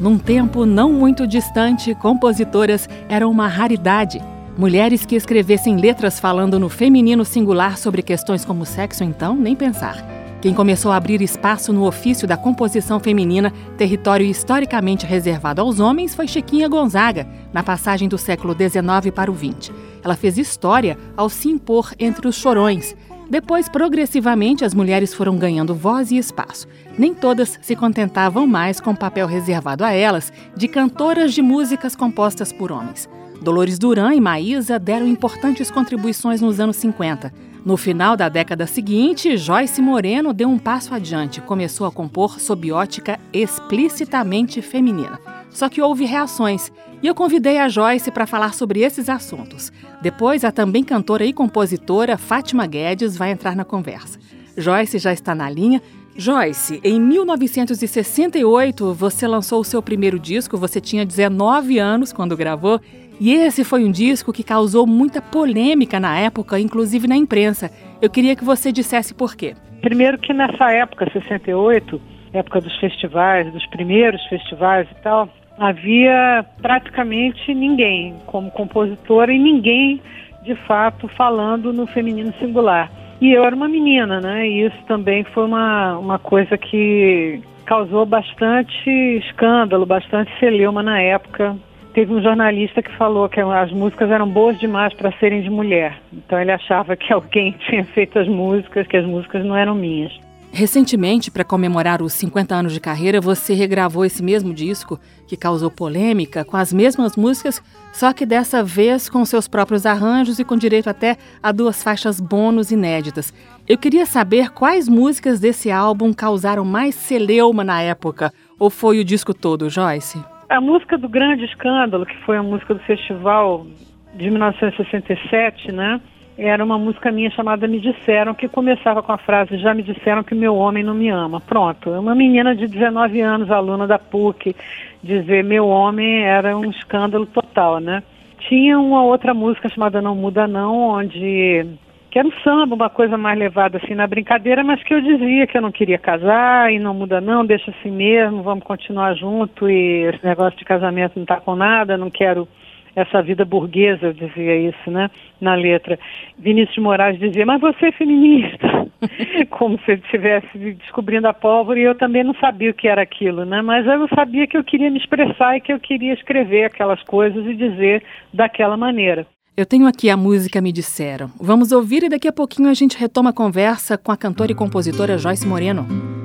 Num tempo não muito distante, compositoras eram uma raridade. Mulheres que escrevessem letras falando no feminino singular sobre questões como sexo, então, nem pensar. Quem começou a abrir espaço no ofício da composição feminina, território historicamente reservado aos homens, foi Chiquinha Gonzaga, na passagem do século XIX para o XX. Ela fez história ao se impor entre os chorões, depois, progressivamente, as mulheres foram ganhando voz e espaço. Nem todas se contentavam mais com o papel reservado a elas de cantoras de músicas compostas por homens. Dolores Duran e Maísa deram importantes contribuições nos anos 50. No final da década seguinte, Joyce Moreno deu um passo adiante, começou a compor sob ótica explicitamente feminina. Só que houve reações e eu convidei a Joyce para falar sobre esses assuntos. Depois, a também cantora e compositora Fátima Guedes vai entrar na conversa. Joyce já está na linha. Joyce, em 1968 você lançou o seu primeiro disco, você tinha 19 anos quando gravou, e esse foi um disco que causou muita polêmica na época, inclusive na imprensa. Eu queria que você dissesse por quê. Primeiro que nessa época, 68, época dos festivais, dos primeiros festivais e tal, havia praticamente ninguém como compositora e ninguém de fato falando no feminino singular. E eu era uma menina, né? E isso também foi uma, uma coisa que causou bastante escândalo, bastante celeuma na época. Teve um jornalista que falou que as músicas eram boas demais para serem de mulher. Então ele achava que alguém tinha feito as músicas, que as músicas não eram minhas. Recentemente, para comemorar os 50 anos de carreira, você regravou esse mesmo disco, que causou polêmica, com as mesmas músicas, só que dessa vez com seus próprios arranjos e com direito até a duas faixas bônus inéditas. Eu queria saber quais músicas desse álbum causaram mais celeuma na época, ou foi o disco todo, Joyce? A música do Grande Escândalo, que foi a música do festival de 1967, né? Era uma música minha chamada Me Disseram, que começava com a frase Já me disseram que meu homem não me ama. Pronto, uma menina de 19 anos, aluna da PUC, dizer meu homem era um escândalo total, né? Tinha uma outra música chamada Não Muda Não, onde que era um samba, uma coisa mais levada assim na brincadeira, mas que eu dizia que eu não queria casar e não muda não, deixa assim mesmo, vamos continuar junto e esse negócio de casamento não tá com nada, não quero essa vida burguesa, eu dizia isso, né, na letra. Vinícius de Moraes dizia, mas você é feminista, como se ele estivesse descobrindo a pólvora e eu também não sabia o que era aquilo, né, mas eu sabia que eu queria me expressar e que eu queria escrever aquelas coisas e dizer daquela maneira. Eu tenho aqui a música Me Disseram. Vamos ouvir e daqui a pouquinho a gente retoma a conversa com a cantora e compositora Joyce Moreno.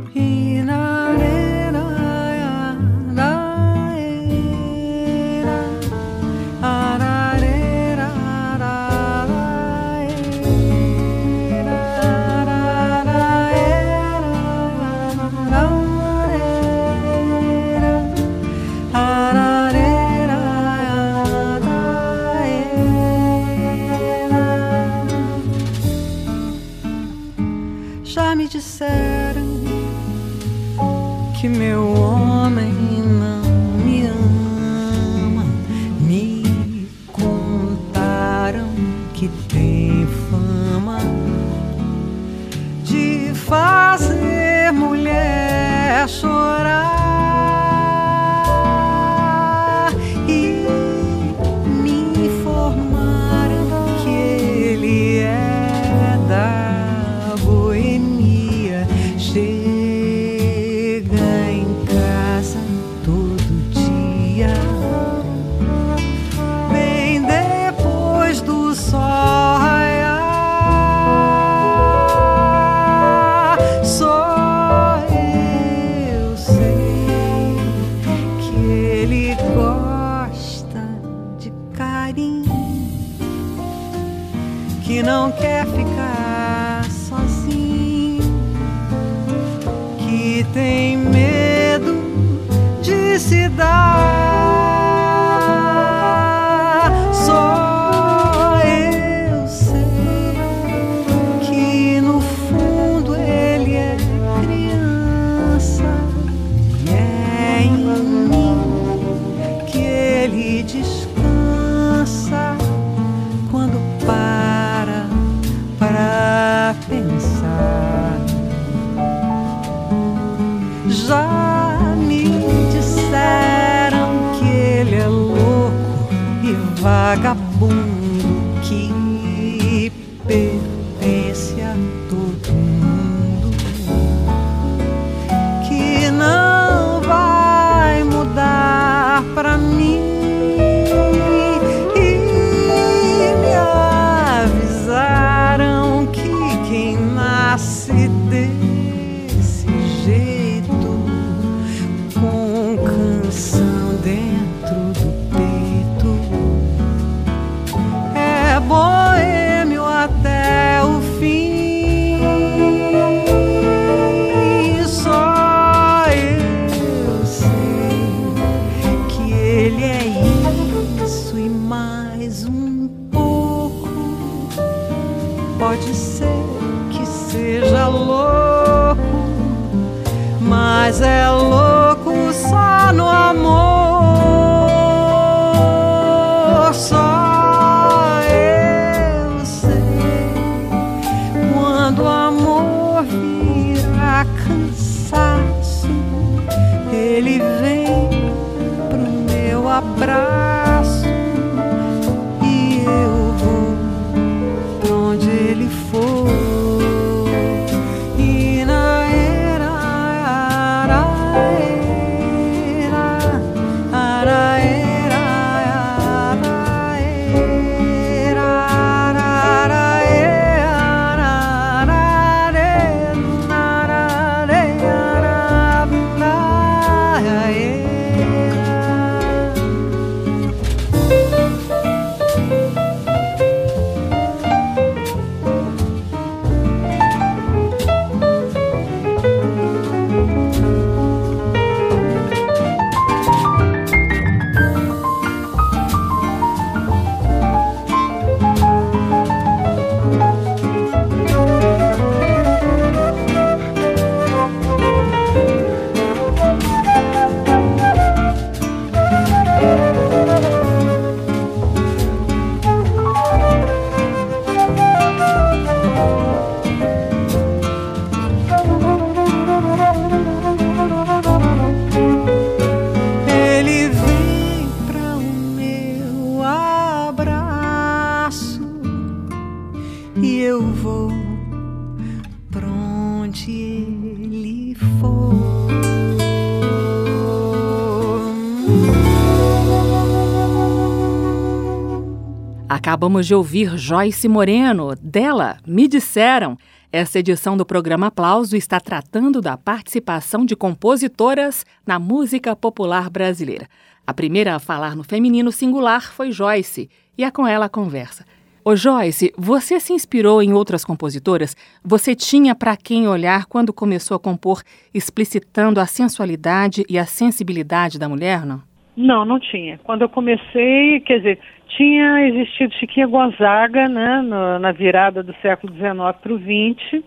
Acabamos de ouvir Joyce Moreno, dela, Me Disseram. Essa edição do programa Aplauso está tratando da participação de compositoras na música popular brasileira. A primeira a falar no feminino singular foi Joyce, e é com ela a conversa. Ô Joyce, você se inspirou em outras compositoras? Você tinha para quem olhar quando começou a compor, explicitando a sensualidade e a sensibilidade da mulher, não? Não, não tinha. Quando eu comecei, quer dizer, tinha existido Chiquinha Gonzaga, né, no- na virada do século XIX para o XX,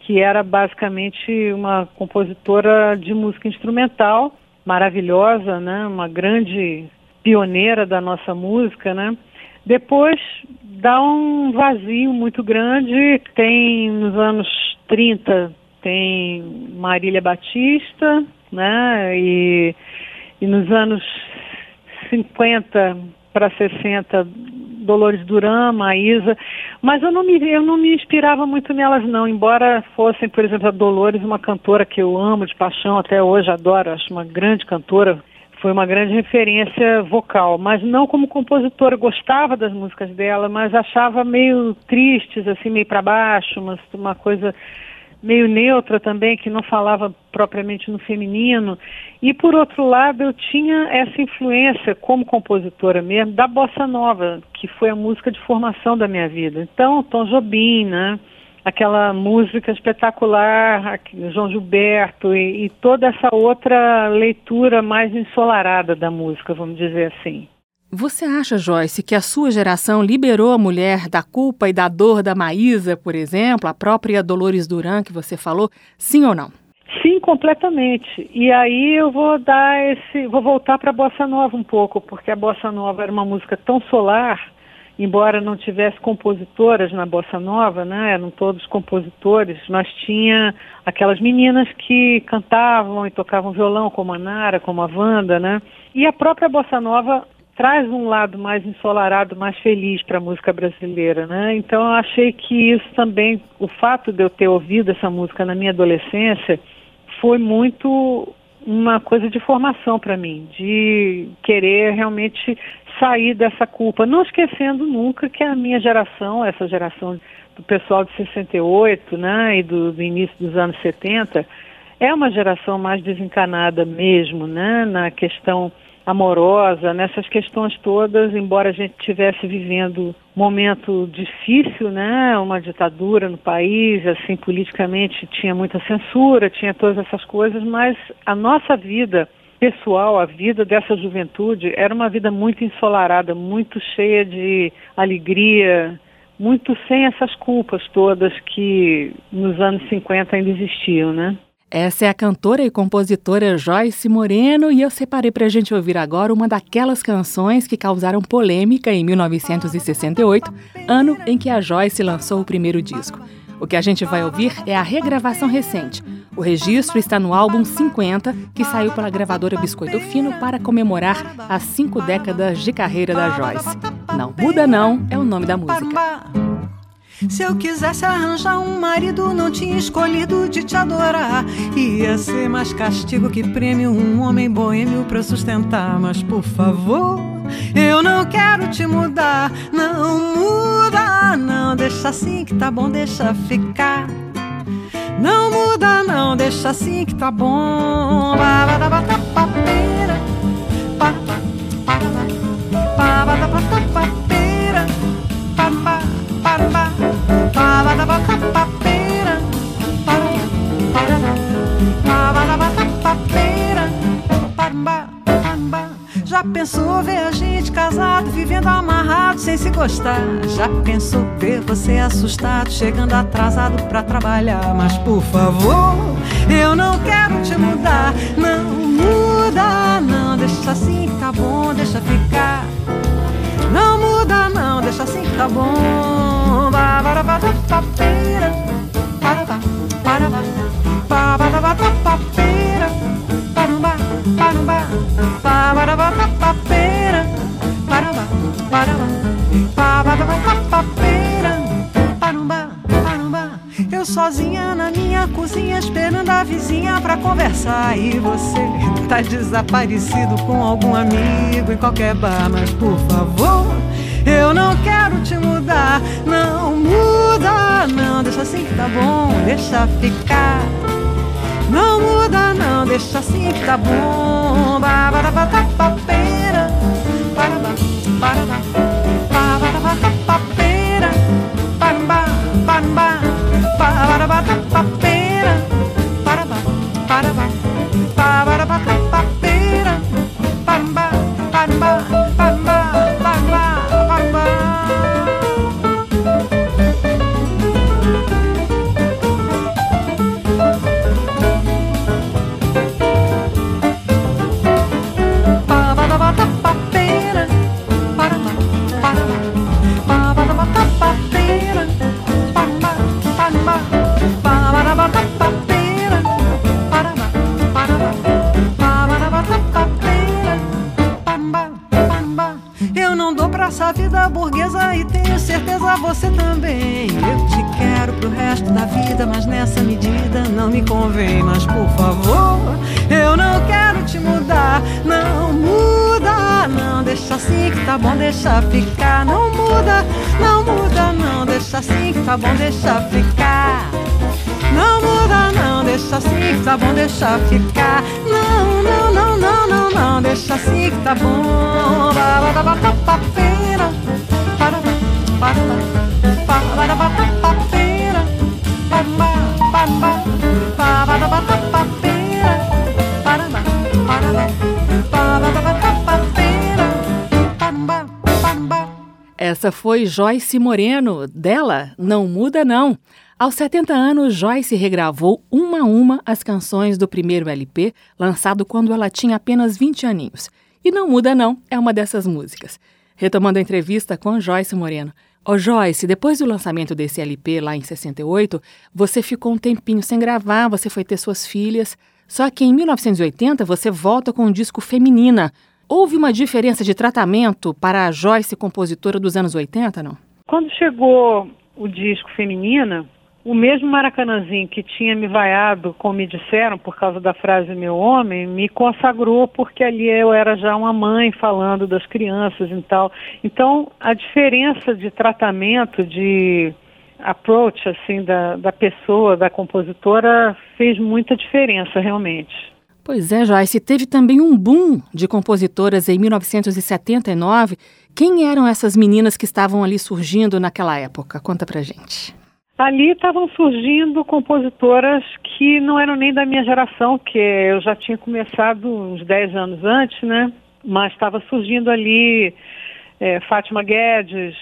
que era basicamente uma compositora de música instrumental, maravilhosa, né, uma grande pioneira da nossa música, né. Depois dá um vazio muito grande, tem nos anos 30 tem Marília Batista, né, e e nos anos 50 para 60, Dolores Duran, Maísa, mas eu não, me, eu não me inspirava muito nelas não, embora fossem, por exemplo, a Dolores, uma cantora que eu amo de paixão até hoje, adoro, acho uma grande cantora, foi uma grande referência vocal, mas não como compositora, gostava das músicas dela, mas achava meio tristes, assim, meio para baixo, uma, uma coisa meio neutra também, que não falava propriamente no feminino. E por outro lado, eu tinha essa influência como compositora mesmo da bossa nova, que foi a música de formação da minha vida. Então, Tom Jobim, né? Aquela música espetacular, João Gilberto e, e toda essa outra leitura mais ensolarada da música, vamos dizer assim. Você acha, Joyce, que a sua geração liberou a mulher da culpa e da dor da Maísa, por exemplo, a própria Dolores Duran que você falou? Sim ou não? Sim, completamente. E aí eu vou dar esse, vou voltar para a bossa nova um pouco, porque a bossa nova era uma música tão solar, embora não tivesse compositoras na bossa nova, né? Eram todos compositores, mas tinha aquelas meninas que cantavam e tocavam violão, como a Nara, como a Wanda, né? E a própria bossa nova traz um lado mais ensolarado, mais feliz para a música brasileira, né? Então eu achei que isso também, o fato de eu ter ouvido essa música na minha adolescência, foi muito uma coisa de formação para mim, de querer realmente sair dessa culpa, não esquecendo nunca que a minha geração, essa geração do pessoal de 68, né, e do, do início dos anos 70, é uma geração mais desencanada mesmo, né, na questão amorosa, nessas questões todas, embora a gente estivesse vivendo um momento difícil, né, uma ditadura no país, assim, politicamente tinha muita censura, tinha todas essas coisas, mas a nossa vida pessoal, a vida dessa juventude era uma vida muito ensolarada, muito cheia de alegria, muito sem essas culpas todas que nos anos 50 ainda existiam, né? Essa é a cantora e compositora Joyce Moreno e eu separei para a gente ouvir agora uma daquelas canções que causaram polêmica em 1968, ano em que a Joyce lançou o primeiro disco. O que a gente vai ouvir é a regravação recente. O registro está no álbum 50, que saiu pela gravadora Biscoito Fino para comemorar as cinco décadas de carreira da Joyce. Não Muda Não é o nome da música. Se eu quisesse arranjar um marido, não tinha escolhido de te adorar. Ia ser mais castigo que prêmio, um homem boêmio pra sustentar. Mas por favor, eu não quero te mudar. Não muda, não, deixa assim que tá bom, deixa ficar. Não muda, não, deixa assim que tá bom. Já pensou ver a gente casado, vivendo amarrado sem se gostar? Já pensou ver você assustado, chegando atrasado pra trabalhar? Mas por favor, eu não quero te mudar. Não muda, não, deixa assim, tá bom, deixa ficar. Não muda, não, deixa assim, tá bom. Eu sozinha na minha cozinha esperando a vizinha pra conversar e você tá desaparecido com algum amigo em qualquer bar, mas por favor eu não quero te mudar, não muda, não, deixa assim que tá bom, deixa ficar. Não muda, não, deixa assim que tá bom. Ba ba da ba tá bom, deixa ficar. Não muda, não deixa assim tá bom, deixa ficar. Não, não, não, não, não, não, deixa assim tá bom. Ba, ba, ba, ba, essa foi Joyce Moreno, dela Não Muda Não. Aos 70 anos, Joyce regravou uma a uma as canções do primeiro LP, lançado quando ela tinha apenas 20 aninhos. E Não Muda Não é uma dessas músicas. Retomando a entrevista com Joyce Moreno. Ô oh, Joyce, depois do lançamento desse LP lá em 68, você ficou um tempinho sem gravar, você foi ter suas filhas. Só que em 1980 você volta com um disco Feminina. Houve uma diferença de tratamento para a Joyce compositora dos anos 80, não? Quando chegou o disco Feminina, o mesmo Maracanãzinho que tinha me vaiado, como me disseram, por causa da frase meu homem, me consagrou porque ali eu era já uma mãe falando das crianças e tal. Então, a diferença de tratamento, de approach, assim, da, da pessoa, da compositora, fez muita diferença, realmente. Pois é, Joyce, teve também um boom de compositoras em 1979. Quem eram essas meninas que estavam ali surgindo naquela época? Conta pra gente. Ali estavam surgindo compositoras que não eram nem da minha geração, que eu já tinha começado uns 10 anos antes, né? Mas estava surgindo ali é, Fátima Guedes,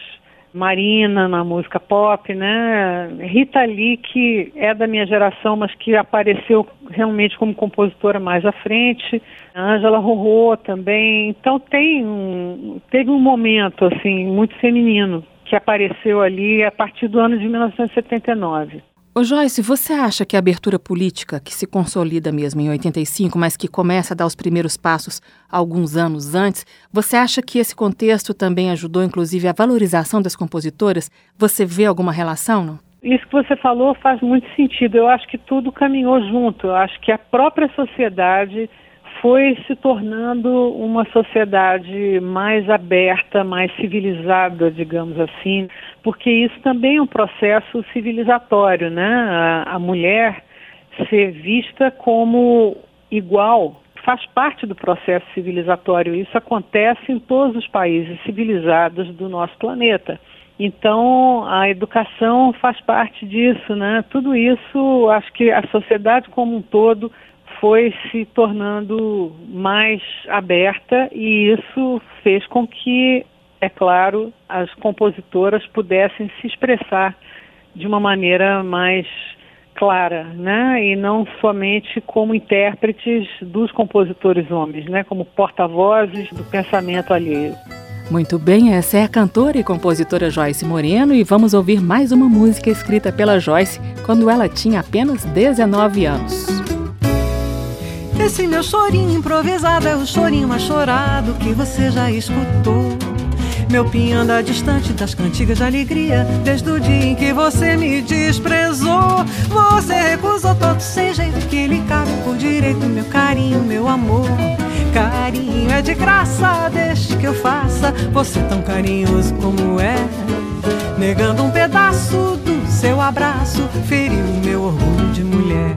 Marina na música pop, né? Rita Lee, que é da minha geração, mas que apareceu realmente como compositora mais à frente. Ângela Rorô também. Então tem um, teve um momento assim muito feminino que apareceu ali a partir do ano de 1979. Ô Joyce, você acha que a abertura política, que se consolida mesmo em 85, mas que começa a dar os primeiros passos alguns anos antes, você acha que esse contexto também ajudou, inclusive, a valorização das compositoras? Você vê alguma relação, não? Isso que você falou faz muito sentido. Eu acho que tudo caminhou junto. Eu acho que a própria sociedade foi se tornando uma sociedade mais aberta, mais civilizada, digamos assim, porque isso também é um processo civilizatório, né? A, a mulher ser vista como igual faz parte do processo civilizatório. Isso acontece em todos os países civilizados do nosso planeta. Então, a educação faz parte disso, né? Tudo isso, acho que a sociedade como um todo foi se tornando mais aberta e isso fez com que, é claro, as compositoras pudessem se expressar de uma maneira mais clara, né? E não somente como intérpretes dos compositores homens, né? Como porta-vozes do pensamento alheio. Muito bem, essa é a cantora e compositora Joyce Moreno e vamos ouvir mais uma música escrita pela Joyce quando ela tinha apenas 19 anos. Esse meu chorinho improvisado é o chorinho mais chorado que você já escutou. Meu pinho anda distante das cantigas de alegria Desde o dia em que você me desprezou. Você recusou todo sem jeito que lhe cabe por direito Meu carinho, meu amor. Carinho é de graça, deixe que eu faça. Você tão carinhoso como é. Negando um pedaço do seu abraço Feriu meu orgulho de mulher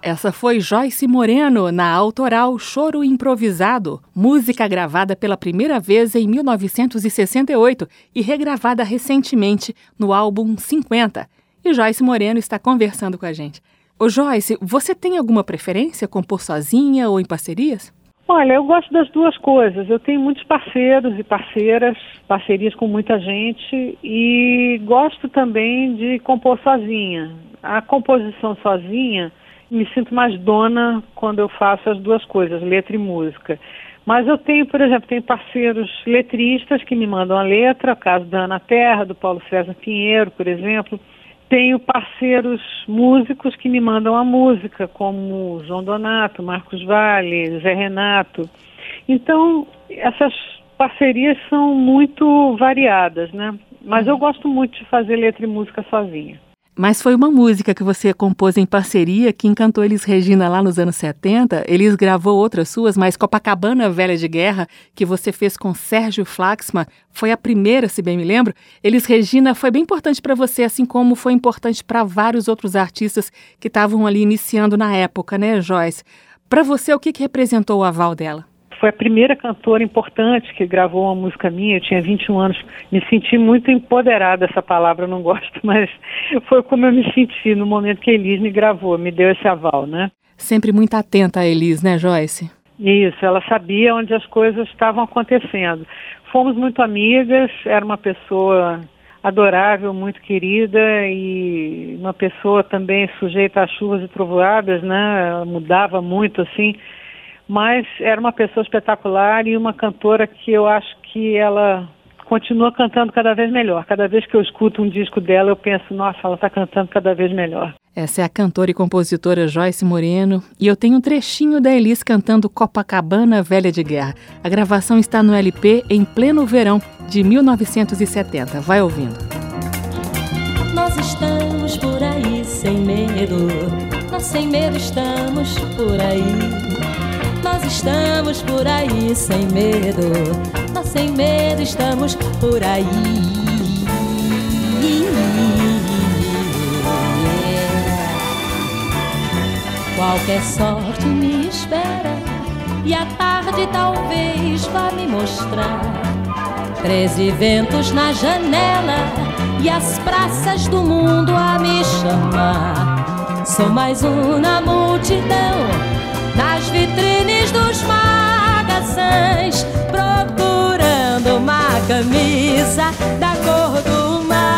Essa foi Joyce Moreno na autoral Choro Improvisado, música gravada pela primeira vez em 1968 e regravada recentemente no álbum 50. E Joyce Moreno está conversando com a gente. Ô Joyce, você tem alguma preferência compor sozinha ou em parcerias? Olha, eu gosto das duas coisas. Eu tenho muitos parceiros e parceiras, parcerias com muita gente e gosto também de compor sozinha. A composição sozinha me sinto mais dona quando eu faço as duas coisas, letra e música. Mas eu tenho, por exemplo, tenho parceiros letristas que me mandam a letra, o caso da Ana Terra, do Paulo César Pinheiro, por exemplo. Tenho parceiros músicos que me mandam a música, como João Donato, Marcos Vale, Zé Renato. Então, essas parcerias são muito variadas, né? Mas eu gosto muito de fazer letra e música sozinha. Mas foi uma música que você compôs em parceria que encantou Elis Regina lá nos anos 70. Elis gravou outras suas, mas Copacabana Velha de Guerra, que você fez com Sérgio Flaxman, foi a primeira, se bem me lembro. Elis Regina foi bem importante para você, assim como foi importante para vários outros artistas que estavam ali iniciando na época, né, Joyce? Para você, o que, que representou o aval dela? Foi a primeira cantora importante que gravou uma música minha. Eu tinha 21 anos. Me senti muito empoderada, essa palavra eu não gosto, mas foi como eu me senti no momento que a Elis me gravou, me deu esse aval, né? Sempre muito atenta a Elis, né, Joyce? Isso, ela sabia onde as coisas estavam acontecendo. Fomos muito amigas, era uma pessoa adorável, muito querida e uma pessoa também sujeita a chuvas e trovoadas, né? Ela mudava muito assim mas era uma pessoa espetacular e uma cantora que eu acho que ela continua cantando cada vez melhor. Cada vez que eu escuto um disco dela, eu penso, nossa, ela está cantando cada vez melhor. Essa é a cantora e compositora Joyce Moreno, e eu tenho um trechinho da Elis cantando Copacabana Velha de Guerra. A gravação está no LP em pleno verão de 1970. Vai ouvindo. Nós estamos por aí sem medo, nós sem medo estamos por aí nós estamos por aí sem medo, nós sem medo estamos por aí. Qualquer sorte me espera e a tarde talvez vá me mostrar treze ventos na janela e as praças do mundo a me chamar. Sou mais um na multidão nas vitrines dos magazins, procurando uma camisa da cor do mar.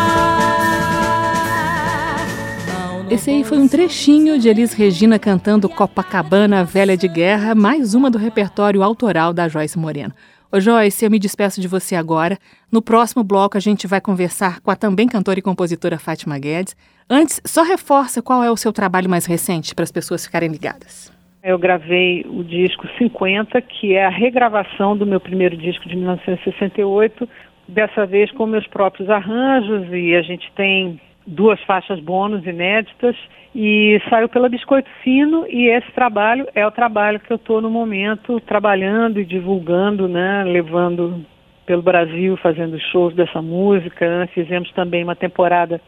Esse aí foi um trechinho de Elis Regina cantando Copacabana Velha de Guerra, mais uma do repertório autoral da Joyce Moreno. Ô Joyce, eu me despeço de você agora. No próximo bloco a gente vai conversar com a também cantora e compositora Fátima Guedes. Antes, só reforça qual é o seu trabalho mais recente para as pessoas ficarem ligadas. Eu gravei o disco 50, que é a regravação do meu primeiro disco de 1968, dessa vez com meus próprios arranjos, e a gente tem duas faixas bônus inéditas, e saiu pela Biscoito Fino, e esse trabalho é o trabalho que eu estou no momento trabalhando e divulgando, né, levando pelo Brasil, fazendo shows dessa música. Né? Fizemos também uma temporada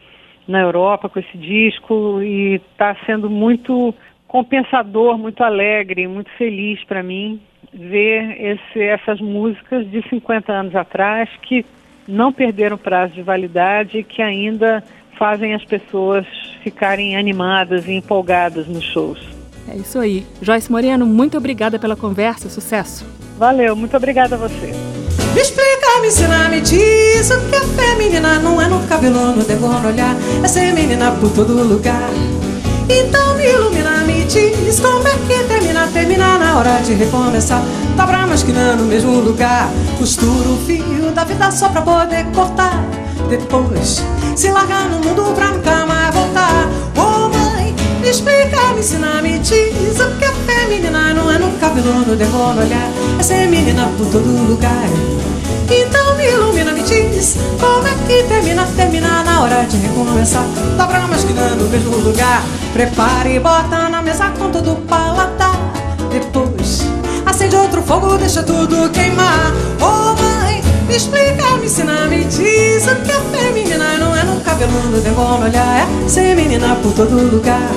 na Europa com esse disco e está sendo muito compensador, muito alegre, muito feliz para mim ver esse, essas músicas de 50 anos atrás que não perderam prazo de validade e que ainda fazem as pessoas ficarem animadas e empolgadas nos shows. É isso aí. Joyce Moreno, muito obrigada pela conversa, sucesso. Valeu, muito obrigada a você. Me explica, me ensina, me diz o que é feminina Não é no cabelo, no decono olhar É ser menina por todo lugar Então me ilumina diz como é que termina, termina na hora de recomeçar. Tá pra masquinar no mesmo lugar. Costura o fio da vida só pra poder cortar. Depois se largar no mundo pra nunca mais voltar. Oh mãe, me explica, me ensina, me diz o que é feminina. Não é no cabelo, no derrolo olhar. É ser menina por todo lugar. Então me ilumina, me diz Como é que termina, termina na hora de recomeçar. Dobra mais que no mesmo lugar. Prepare e bota na mesa com tudo paladar Depois acende outro fogo, deixa tudo queimar. Oh mãe, Me explica, me ensina, me diz o que é feminina. Não é no cabelo, no demônio olhar, é ser menina por todo lugar.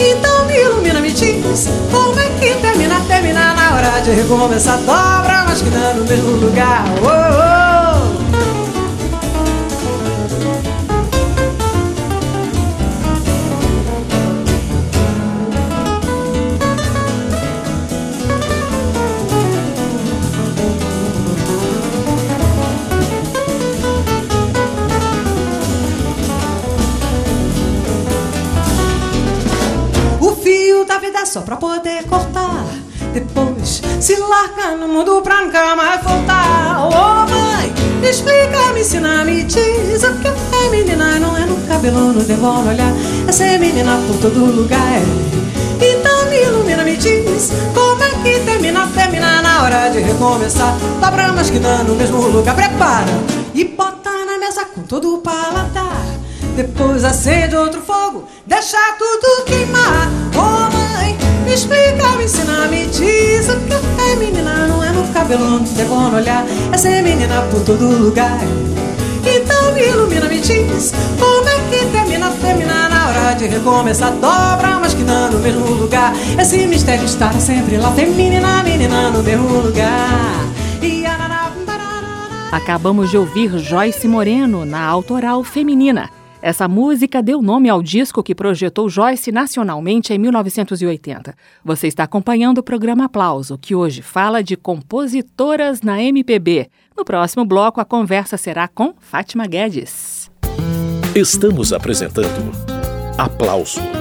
Então me ilumina, me diz como é que termina, termina na hora de recomeçar, dobra, mas que dá no mesmo lugar. Oh, oh. só pra poder cortar. Depois se larga no mundo pra nunca mais voltar. Oh mãe, explica, me ensina, me diz o que é menina. Não é no cabelo, no demora olhar. É ser menina por todo lugar. Então me ilumina, me diz como é que termina, termina na hora de recomeçar. Dobra mas que dá no mesmo lugar. Prepara e bota na mesa com todo o paladar. Depois acende outro fogo, deixa tudo queimar. Me explica, me ensina, me diz o que é menina. Não é no cabelo, não é bom olhar, é ser menina por todo lugar. Então me ilumina, me diz como é que termina, termina na hora de recomeçar. Dobra, mas que não no mesmo lugar. Esse mistério está sempre lá, feminina, menina no mesmo lugar. Acabamos de ouvir Joyce Moreno na autoral feminina. Essa música deu nome ao disco que projetou Joyce nacionalmente em 1980. Você está acompanhando o programa Aplauso, que hoje fala de compositoras na MPB. No próximo bloco, a conversa será com Fátima Guedes. Estamos apresentando Aplauso